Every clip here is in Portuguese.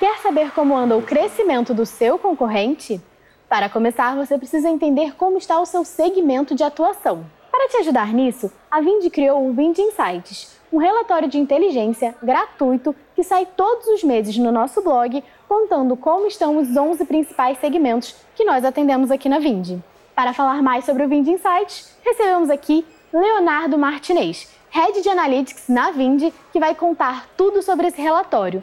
Quer saber como anda o crescimento do seu concorrente? Para começar, você precisa entender como está o seu segmento de atuação. Para te ajudar nisso, a Vind criou o Vind Insights, um relatório de inteligência gratuito que sai todos os meses no nosso blog, contando como estão os 11 principais segmentos que nós atendemos aqui na Vind. Para falar mais sobre o Vind Insights, recebemos aqui Leonardo Martinez, Head de Analytics na Vind, que vai contar tudo sobre esse relatório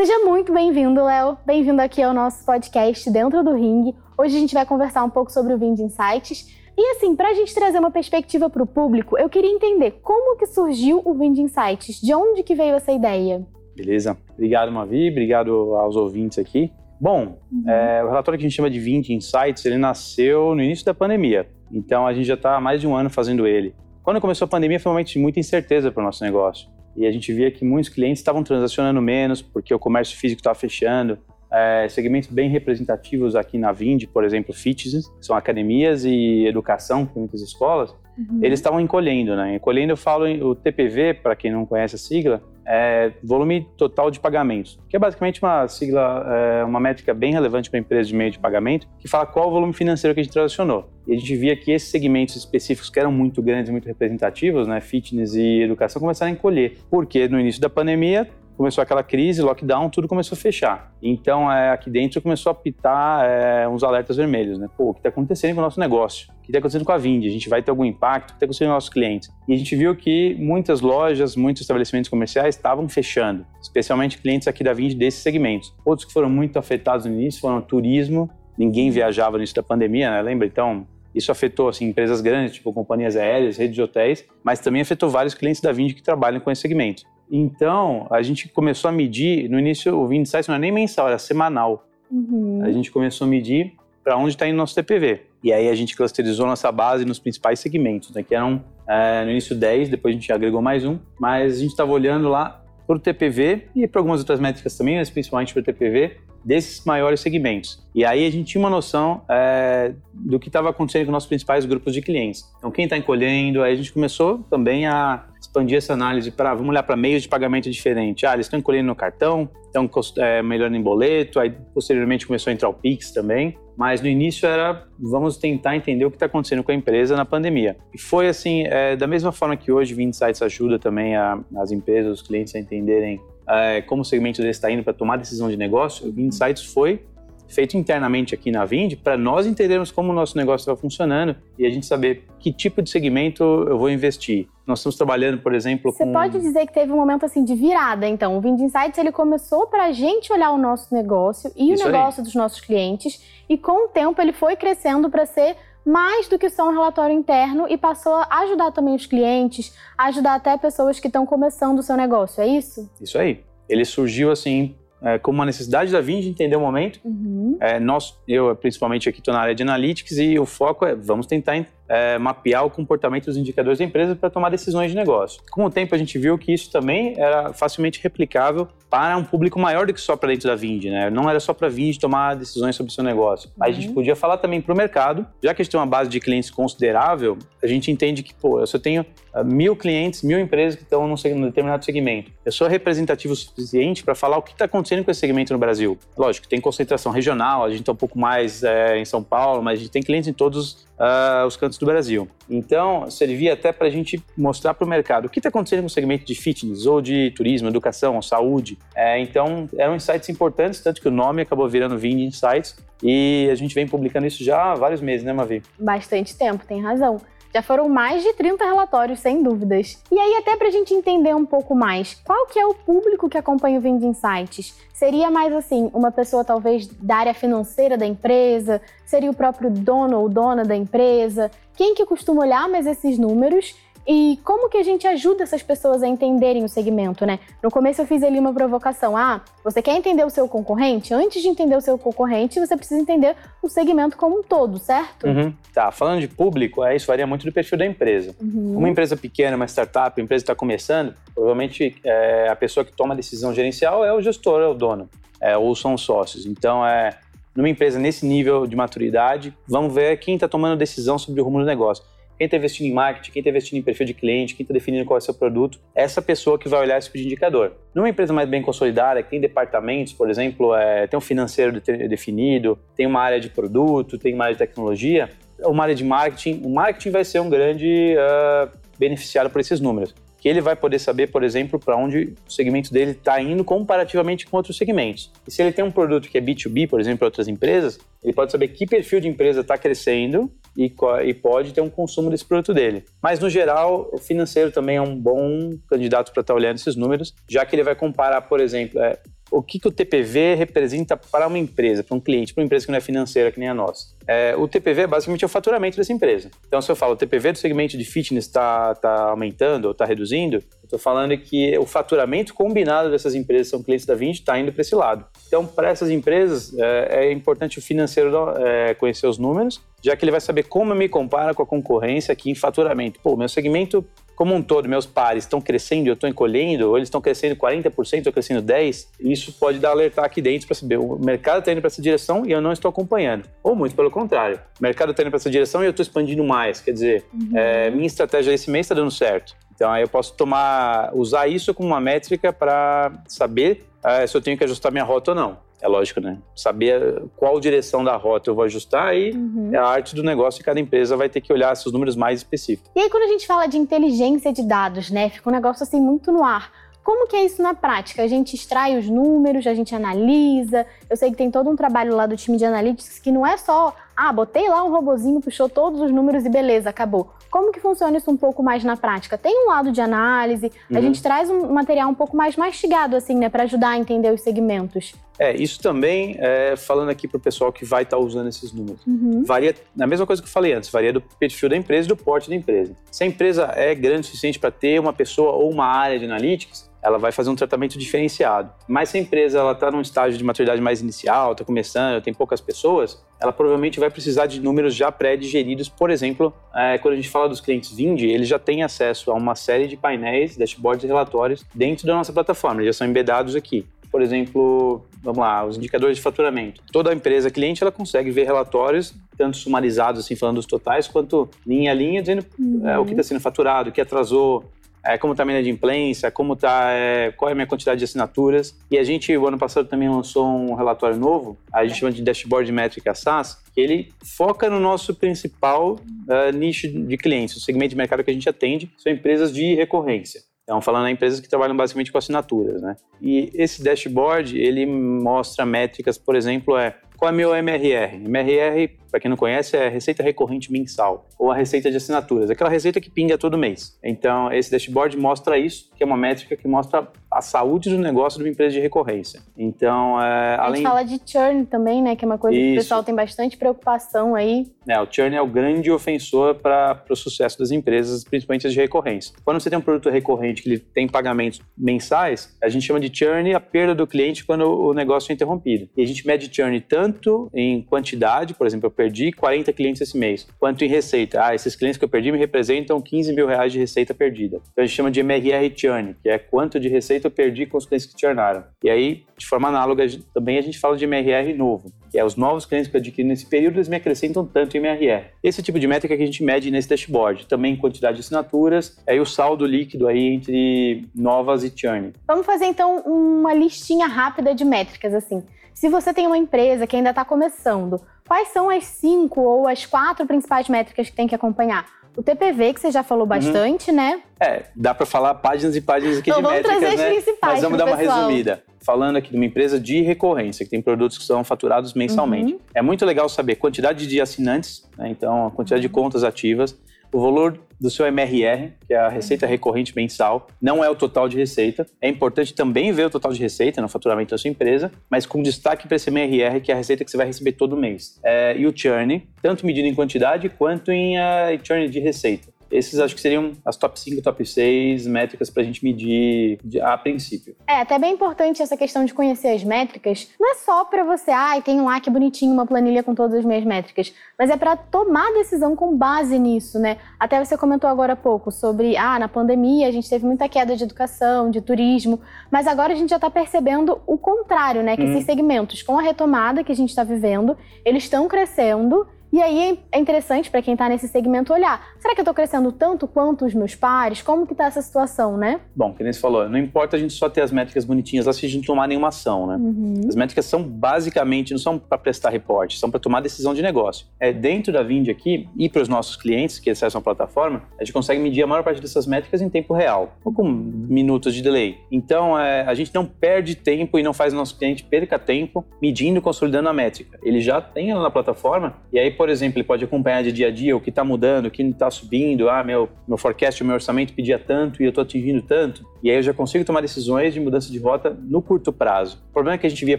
Seja muito bem-vindo, Léo. Bem-vindo aqui ao nosso podcast Dentro do Ring. Hoje a gente vai conversar um pouco sobre o Vind Insights. E assim, para a gente trazer uma perspectiva para o público, eu queria entender como que surgiu o Vind Insights, de onde que veio essa ideia? Beleza. Obrigado, Mavi. Obrigado aos ouvintes aqui. Bom, uhum. é, o relatório que a gente chama de Vind Insights, ele nasceu no início da pandemia. Então a gente já está há mais de um ano fazendo ele. Quando começou a pandemia, foi um momento de muita incerteza para o nosso negócio e a gente via que muitos clientes estavam transacionando menos porque o comércio físico estava fechando. É, segmentos bem representativos aqui na Vind, por exemplo, fitness, que são academias e educação, que tem muitas escolas, uhum. eles estavam encolhendo, né? Encolhendo, eu falo o TPV, para quem não conhece a sigla, é volume total de pagamentos, que é basicamente uma sigla, é, uma métrica bem relevante para a empresa de meio de pagamento, que fala qual o volume financeiro que a gente transacionou. E a gente via que esses segmentos específicos que eram muito grandes, muito representativos, né, fitness e educação, começaram a encolher, porque no início da pandemia começou aquela crise, lockdown, tudo começou a fechar. Então, é, aqui dentro começou a pitar é, uns alertas vermelhos, né? Pô, o que está acontecendo com o nosso negócio? O que está acontecendo com a Vind? A gente vai ter algum impacto? O que está acontecendo com os nossos clientes? E a gente viu que muitas lojas, muitos estabelecimentos comerciais estavam fechando, especialmente clientes aqui da Vind desses segmentos. Outros que foram muito afetados no início foram turismo, ninguém viajava no início da pandemia, né? Lembra? Então, isso afetou assim, empresas grandes, tipo companhias aéreas, redes de hotéis, mas também afetou vários clientes da Vind que trabalham com esse segmento. Então, a gente começou a medir, no início o Insights não era nem mensal, era semanal. Uhum. A gente começou a medir para onde está indo nosso TPV. E aí a gente clusterizou nossa base nos principais segmentos, né, que eram é, no início 10, depois a gente agregou mais um, mas a gente estava olhando lá para o TPV e para algumas outras métricas também, mas principalmente para o TPV, desses maiores segmentos. E aí a gente tinha uma noção é, do que estava acontecendo com nossos principais grupos de clientes. Então, quem está encolhendo, aí a gente começou também a expandir essa análise para, vamos olhar para meios de pagamento diferentes. Ah, eles estão encolhendo no cartão, estão é, melhorando em boleto, aí posteriormente começou a entrar o Pix também. Mas no início era, vamos tentar entender o que está acontecendo com a empresa na pandemia. E foi assim, é, da mesma forma que hoje o Insights ajuda também a, as empresas, os clientes a entenderem é, como o segmento desse está indo para tomar decisão de negócio, o Insights foi feito internamente aqui na Vind para nós entendermos como o nosso negócio estava funcionando e a gente saber que tipo de segmento eu vou investir. Nós estamos trabalhando, por exemplo, Você com... pode dizer que teve um momento assim de virada, então. O Vind Insights ele começou para a gente olhar o nosso negócio e Isso o negócio aí. dos nossos clientes e com o tempo ele foi crescendo para ser mais do que só um relatório interno e passou a ajudar também os clientes, ajudar até pessoas que estão começando o seu negócio, é isso? Isso aí. Ele surgiu assim é, como uma necessidade da Vind entender o momento. Uhum. É, nós, eu principalmente aqui estou na área de analytics e o foco é vamos tentar é, mapear o comportamento dos indicadores da empresa para tomar decisões de negócio. Com o tempo, a gente viu que isso também era facilmente replicável para um público maior do que só para dentro da Vind, né? Não era só para a Vind tomar decisões sobre o seu negócio. Uhum. A gente uhum. podia falar também para o mercado, já que a gente tem uma base de clientes considerável, a gente entende que, pô, eu só tenho mil clientes, mil empresas que estão num, num determinado segmento. Eu sou representativo o suficiente para falar o que está acontecendo com esse segmento no Brasil. Lógico, tem concentração regional, a gente está um pouco mais é, em São Paulo, mas a gente tem clientes em todos uh, os cantos do Brasil. Então, servia até para a gente mostrar para o mercado o que está acontecendo no segmento de fitness, ou de turismo, educação, saúde. É, então, eram insights importantes, tanto que o nome acabou virando Vind Insights, e a gente vem publicando isso já há vários meses, né, Mavi? Bastante tempo, tem razão. Já foram mais de 30 relatórios, sem dúvidas. E aí, até para a gente entender um pouco mais, qual que é o público que acompanha o Vind Insights? Seria mais assim, uma pessoa talvez da área financeira da empresa? Seria o próprio dono ou dona da empresa? Quem que costuma olhar mais esses números e como que a gente ajuda essas pessoas a entenderem o segmento, né? No começo eu fiz ali uma provocação. Ah, você quer entender o seu concorrente? Antes de entender o seu concorrente, você precisa entender o segmento como um todo, certo? Uhum. Tá, falando de público, é, isso varia muito do perfil da empresa. Uhum. Uma empresa pequena, uma startup, uma empresa que está começando, provavelmente é, a pessoa que toma a decisão gerencial é o gestor, é o dono, é, ou são sócios. Então, é, numa empresa nesse nível de maturidade, vamos ver quem está tomando decisão sobre o rumo do negócio. Quem está investindo em marketing, quem está investindo em perfil de cliente, quem está definindo qual é o seu produto, essa pessoa que vai olhar esse tipo de indicador. Numa empresa mais bem consolidada, que tem departamentos, por exemplo, é, tem um financeiro definido, tem uma área de produto, tem uma área de tecnologia, uma área de marketing, o marketing vai ser um grande uh, beneficiado por esses números que ele vai poder saber, por exemplo, para onde o segmento dele está indo comparativamente com outros segmentos. E se ele tem um produto que é B2B, por exemplo, para outras empresas, ele pode saber que perfil de empresa está crescendo e, e, pode ter um consumo desse produto dele. Mas, no geral, o financeiro também é um bom candidato para estar tá olhando esses números, já que ele vai comparar, por exemplo, é, o que, que o TPV representa para uma empresa, para um cliente, para uma empresa que não é financeira que nem a nossa. É, o TPV é basicamente o faturamento dessa empresa. Então, se eu falo o TPV do segmento de fitness está tá aumentando ou está reduzindo, estou falando que o faturamento combinado dessas empresas, são clientes da 20, está indo para esse lado. Então, para essas empresas, é, é, importante o financeiro é, conhecer os números, já que ele vai saber como eu me compara com a concorrência aqui em faturamento. Pô, meu segmento como um todo, meus pares estão crescendo e eu estou encolhendo, ou eles estão crescendo 40%, ou crescendo 10%, isso pode dar alertar aqui dentro para saber, o mercado está indo para essa direção e eu não estou acompanhando. Ou muito pelo contrário, o mercado está indo para essa direção e eu estou expandindo mais, quer dizer, uhum. é, minha estratégia esse mês está dando certo. Então aí eu posso tomar, usar isso como uma métrica para saber é, se eu tenho que ajustar minha rota ou não. É lógico, né? Saber qual direção da rota eu vou ajustar e uhum. é a arte do negócio e cada empresa vai ter que olhar esses números mais específicos. E aí, quando a gente fala de inteligência de dados, né? Fica um negócio assim muito no ar. Como que é isso na prática? A gente extrai os números, a gente analisa. Eu sei que tem todo um trabalho lá do time de analytics que não é só, ah, botei lá um robozinho, puxou todos os números e beleza, acabou. Como que funciona isso um pouco mais na prática? Tem um lado de análise, uhum. a gente traz um material um pouco mais mastigado, assim, né, para ajudar a entender os segmentos. É, isso também, é, falando aqui para o pessoal que vai estar tá usando esses números, uhum. varia, na mesma coisa que eu falei antes, varia do perfil da empresa e do porte da empresa. Se a empresa é grande o suficiente para ter uma pessoa ou uma área de analytics, ela vai fazer um tratamento diferenciado. Mas se a empresa está num estágio de maturidade mais inicial, está começando, tem poucas pessoas, ela provavelmente vai precisar de números já pré-digeridos. Por exemplo, é, quando a gente fala dos clientes Vindi, eles já têm acesso a uma série de painéis, dashboards e relatórios dentro da nossa plataforma, eles já são embedados aqui. Por exemplo, vamos lá, os indicadores de faturamento. Toda empresa cliente ela consegue ver relatórios tanto sumarizados, assim, falando dos totais, quanto linha a linha, dizendo uhum. é, o que está sendo faturado, o que atrasou, é, como está a inadimplência, como tá, é, qual é a minha quantidade de assinaturas. E a gente, o ano passado, também lançou um relatório novo, a gente chama de Dashboard Métrica SaaS, que ele foca no nosso principal uh, nicho de clientes, o segmento de mercado que a gente atende, são empresas de recorrência. Então, falando em empresas que trabalham basicamente com assinaturas, né? E esse dashboard, ele mostra métricas, por exemplo, é qual é meu MRR? MRR para quem não conhece, é receita recorrente mensal ou a receita de assinaturas, aquela receita que pinga todo mês. Então, esse dashboard mostra isso, que é uma métrica que mostra a saúde do negócio de uma empresa de recorrência. Então, é, a além... gente fala de churn também, né, que é uma coisa isso. que o pessoal tem bastante preocupação aí. É, o churn é o grande ofensor para o sucesso das empresas, principalmente as de recorrência. Quando você tem um produto recorrente que ele tem pagamentos mensais, a gente chama de churn a perda do cliente quando o negócio é interrompido. E a gente mede churn tanto em quantidade, por exemplo, perdi 40 clientes esse mês, quanto em receita. Ah, esses clientes que eu perdi me representam 15 mil reais de receita perdida. Então a gente chama de MRR churn, que é quanto de receita eu perdi com os clientes que churnaram. E aí, de forma análoga, também a gente fala de MRR novo, que é os novos clientes que eu adquiri nesse período, eles me acrescentam tanto em MRR. Esse tipo de métrica que a gente mede nesse dashboard. Também quantidade de assinaturas, aí o saldo líquido aí entre novas e churn. Vamos fazer então uma listinha rápida de métricas, assim. Se você tem uma empresa que ainda está começando, quais são as cinco ou as quatro principais métricas que tem que acompanhar? O TPV, que você já falou uhum. bastante, uhum. né? É, dá para falar páginas e páginas aqui então, de métricas, trazer né? As principais Mas vamos dar uma resumida. Falando aqui de uma empresa de recorrência, que tem produtos que são faturados mensalmente. Uhum. É muito legal saber quantidade de assinantes, né? então a quantidade de contas ativas, o valor do seu MRR, que é a receita recorrente mensal, não é o total de receita. É importante também ver o total de receita no faturamento da sua empresa, mas com destaque para esse MRR, que é a receita que você vai receber todo mês. É, e o churn, tanto medido em quantidade quanto em uh, churn de receita. Esses acho que seriam as top 5, top 6 métricas para a gente medir a princípio. É, até bem importante essa questão de conhecer as métricas. Não é só para você, ai, ah, tem lá que bonitinho uma planilha com todas as minhas métricas, mas é para tomar decisão com base nisso, né? Até você comentou agora há pouco sobre, ah, na pandemia a gente teve muita queda de educação, de turismo, mas agora a gente já está percebendo o contrário, né? Que hum. esses segmentos, com a retomada que a gente está vivendo, eles estão crescendo e aí é interessante para quem está nesse segmento olhar, será que eu estou crescendo tanto quanto os meus pares? Como que está essa situação, né? Bom, que nem você falou, não importa a gente só ter as métricas bonitinhas lá se a gente não tomar nenhuma ação, né? Uhum. As métricas são basicamente, não são para prestar reporte, são para tomar decisão de negócio. É dentro da Vind aqui e para os nossos clientes que acessam a plataforma, a gente consegue medir a maior parte dessas métricas em tempo real, ou com minutos de delay. Então, é, a gente não perde tempo e não faz o nosso cliente perca tempo medindo e consolidando a métrica. Ele já tem ela na plataforma e aí por exemplo, ele pode acompanhar de dia a dia o que está mudando, o que está subindo. Ah, meu, meu forecast, meu orçamento pedia tanto e eu estou atingindo tanto. E aí eu já consigo tomar decisões de mudança de rota no curto prazo. O problema que a gente via,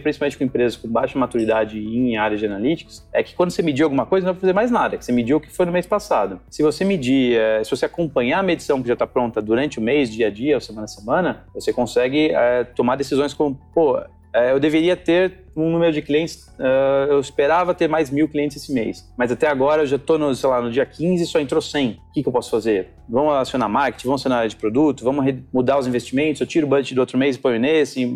principalmente com empresas com baixa maturidade em áreas de analytics, é que quando você medir alguma coisa, não vai fazer mais nada, que você mediu o que foi no mês passado. Se você medir, é, se você acompanhar a medição que já está pronta durante o mês, dia a dia ou semana a semana, você consegue é, tomar decisões como, pô, é, eu deveria ter um número de clientes, uh, eu esperava ter mais mil clientes esse mês, mas até agora eu já estou no, sei lá, no dia 15 só entrou 100. O que, que eu posso fazer? Vamos acionar marketing, vamos acionar área de produto, vamos mudar os investimentos, eu tiro o budget do outro mês e ponho nesse,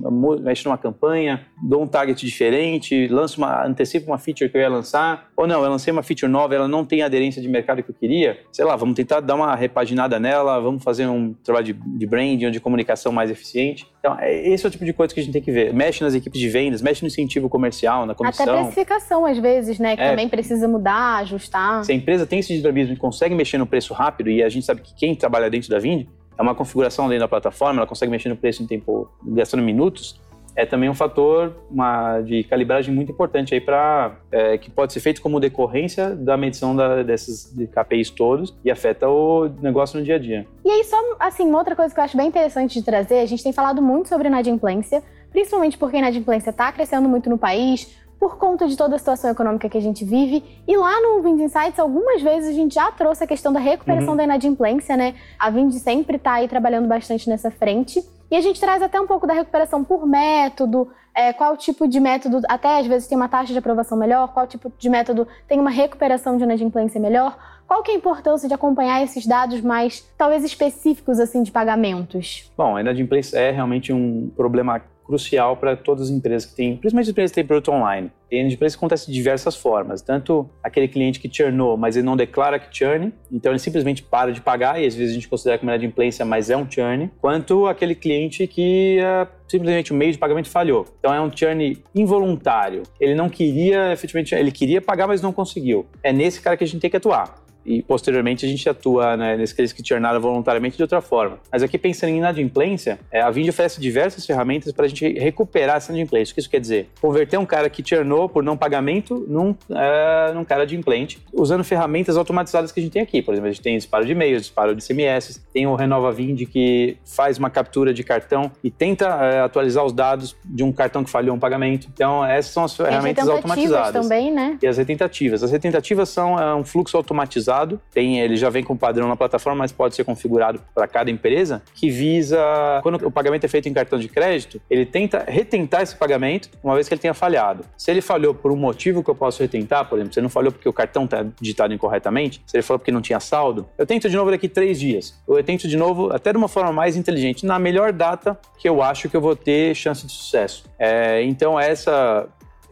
mexo numa campanha, dou um target diferente, lanço uma, antecipo uma feature que eu ia lançar, ou não, eu lancei uma feature nova, ela não tem aderência de mercado que eu queria, sei lá, vamos tentar dar uma repaginada nela, vamos fazer um trabalho de, de branding ou de comunicação mais eficiente. Então, é, esse é o tipo de coisa que a gente tem que ver. Mexe nas equipes de vendas, mexe no incentivo comercial, na comissão. Até precificação, às vezes, né? Que é, também precisa mudar, ajustar. Se a empresa tem esse dinamismo e consegue mexer no preço rápido, e a gente sabe que quem trabalha dentro da Vind é uma configuração dentro da plataforma, ela consegue mexer no preço em tempo, gastando minutos, é também um fator uma, de calibragem muito importante aí para é, que pode ser feito como decorrência da medição da, desses de KPIs todos e afeta o negócio no dia a dia. E aí só assim uma outra coisa que eu acho bem interessante de trazer, a gente tem falado muito sobre inadimplência, principalmente porque a inadimplência está crescendo muito no país por conta de toda a situação econômica que a gente vive. E lá no Vind Insights, algumas vezes a gente já trouxe a questão da recuperação uhum. da inadimplência, né? A Vind sempre está aí trabalhando bastante nessa frente. E a gente traz até um pouco da recuperação por método, é, qual tipo de método, até às vezes tem uma taxa de aprovação melhor, qual tipo de método tem uma recuperação de inadimplência melhor. Qual que é a importância de acompanhar esses dados mais, talvez, específicos, assim, de pagamentos? Bom, a inadimplência é realmente um problema crucial para todas as empresas que têm, principalmente as empresas que têm produto online. E a inadimplência acontece de diversas formas, tanto aquele cliente que churnou, mas ele não declara que churn, então ele simplesmente para de pagar, e às vezes a gente considera como inadimplência, mas é um churn, quanto aquele cliente que uh, simplesmente o meio de pagamento falhou. Então é um churn involuntário. Ele não queria, efetivamente, ele queria pagar, mas não conseguiu. É nesse cara que a gente tem que atuar e posteriormente a gente atua né, nesses que churnaram voluntariamente de outra forma. Mas aqui pensando em inadimplência, é, a Vind oferece diversas ferramentas para a gente recuperar essa inadimplência. O que isso quer dizer? Converter um cara que churnou por não pagamento num, é, num cara de implante, usando ferramentas automatizadas que a gente tem aqui. Por exemplo, a gente tem disparo de e-mails, disparo de CMS, tem o Renova Vind que faz uma captura de cartão e tenta é, atualizar os dados de um cartão que falhou um pagamento. Então, essas são as ferramentas automatizadas. também, né? E as retentativas. As retentativas são é, um fluxo automatizado tem, ele já vem com padrão na plataforma, mas pode ser configurado para cada empresa, que visa, quando o pagamento é feito em cartão de crédito, ele tenta retentar esse pagamento uma vez que ele tenha falhado. Se ele falhou por um motivo que eu posso retentar, por exemplo, se ele não falhou porque o cartão está digitado incorretamente, se ele falou porque não tinha saldo, eu tento de novo daqui três dias. Eu tento de novo, até de uma forma mais inteligente, na melhor data que eu acho que eu vou ter chance de sucesso. É, então, essa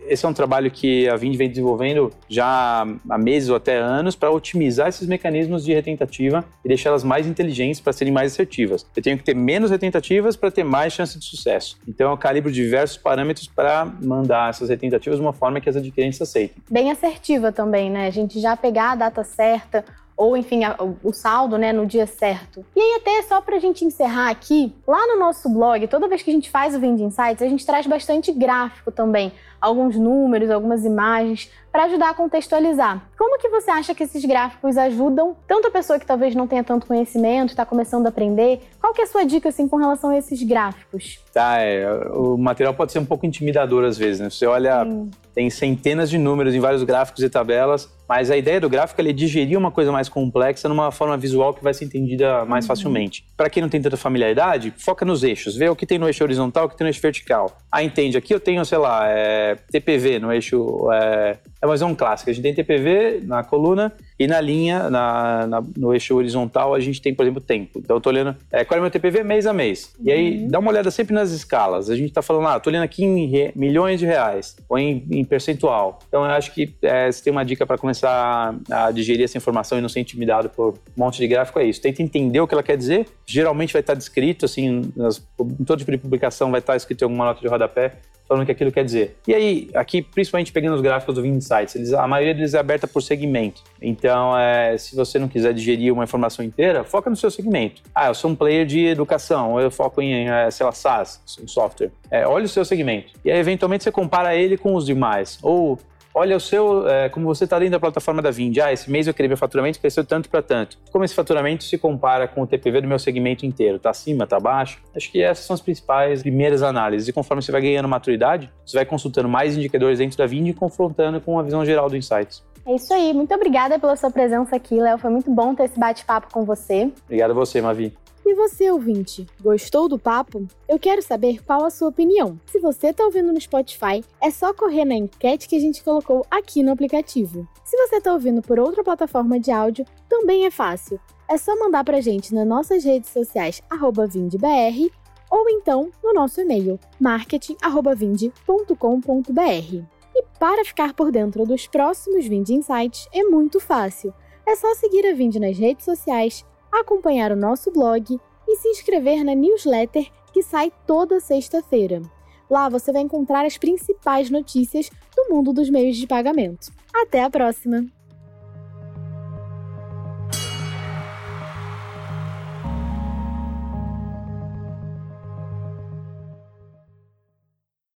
esse é um trabalho que a Vind vem desenvolvendo já há meses ou até anos para otimizar esses mecanismos de retentativa e deixá-las mais inteligentes para serem mais assertivas. Eu tenho que ter menos retentativas para ter mais chance de sucesso. Então eu calibro diversos parâmetros para mandar essas retentativas de uma forma que as adquirentes aceitem. Bem assertiva também, né? A gente já pegar a data certa, ou enfim, a, o saldo, né, no dia certo. E aí até só pra gente encerrar aqui, lá no nosso blog, toda vez que a gente faz o Vend Insights, a gente traz bastante gráfico também, alguns números, algumas imagens, para ajudar a contextualizar. Como que você acha que esses gráficos ajudam tanto a pessoa que talvez não tenha tanto conhecimento, está começando a aprender? Qual que é a sua dica assim com relação a esses gráficos? Tá, é, o material pode ser um pouco intimidador às vezes, né? Você olha Sim tem centenas de números em vários gráficos e tabelas, mas a ideia do gráfico é digerir uma coisa mais complexa numa forma visual que vai ser entendida mais uhum. facilmente. Para quem não tem tanta familiaridade, foca nos eixos, vê o que tem no eixo horizontal, o que tem no eixo vertical. Ah, entende, aqui eu tenho, sei lá, é, TPV no eixo. É, é uma visão clássica. A gente tem TPV na coluna e na linha, na, na, no eixo horizontal, a gente tem, por exemplo, tempo. Então, eu tô olhando é, qual é o meu TPV mês a mês. Uhum. E aí, uhum. dá uma olhada sempre nas escalas. A gente está falando, ah, tô olhando aqui em re, milhões de reais, ou em, em, percentual. Então, eu acho que é, se tem uma dica para começar a digerir essa informação e não ser intimidado por um monte de gráfico, é isso. Tenta entender o que ela quer dizer. Geralmente vai estar descrito, assim, nas, em todo tipo de publicação vai estar escrito em alguma nota de rodapé falando o que aquilo quer dizer. E aí, aqui, principalmente pegando os gráficos do Insights, eles, a maioria deles é aberta por segmento. Então, é, se você não quiser digerir uma informação inteira, foca no seu segmento. Ah, eu sou um player de educação, ou eu foco em, é, sei lá, SaaS, um software. É, olha o seu segmento. E aí, eventualmente, você compara ele com os demais. Ou olha o seu, é, como você está dentro da plataforma da Vind. Ah, esse mês eu queria meu faturamento cresceu tanto para tanto. Como esse faturamento se compara com o TPV do meu segmento inteiro? Está acima, está abaixo? Acho que essas são as principais primeiras análises. E conforme você vai ganhando maturidade, você vai consultando mais indicadores dentro da Vind e confrontando com a visão geral do Insights. É isso aí. Muito obrigada pela sua presença aqui, Léo. Foi muito bom ter esse bate-papo com você. Obrigado a você, Mavi. E você, ouvinte, gostou do papo? Eu quero saber qual a sua opinião. Se você está ouvindo no Spotify, é só correr na enquete que a gente colocou aqui no aplicativo. Se você está ouvindo por outra plataforma de áudio, também é fácil. É só mandar para a gente nas nossas redes sociais @vindbr ou então no nosso e-mail marketing@vind.com.br. E para ficar por dentro dos próximos Vind Insights é muito fácil. É só seguir a Vind nas redes sociais acompanhar o nosso blog e se inscrever na newsletter que sai toda sexta-feira. Lá você vai encontrar as principais notícias do mundo dos meios de pagamento. Até a próxima!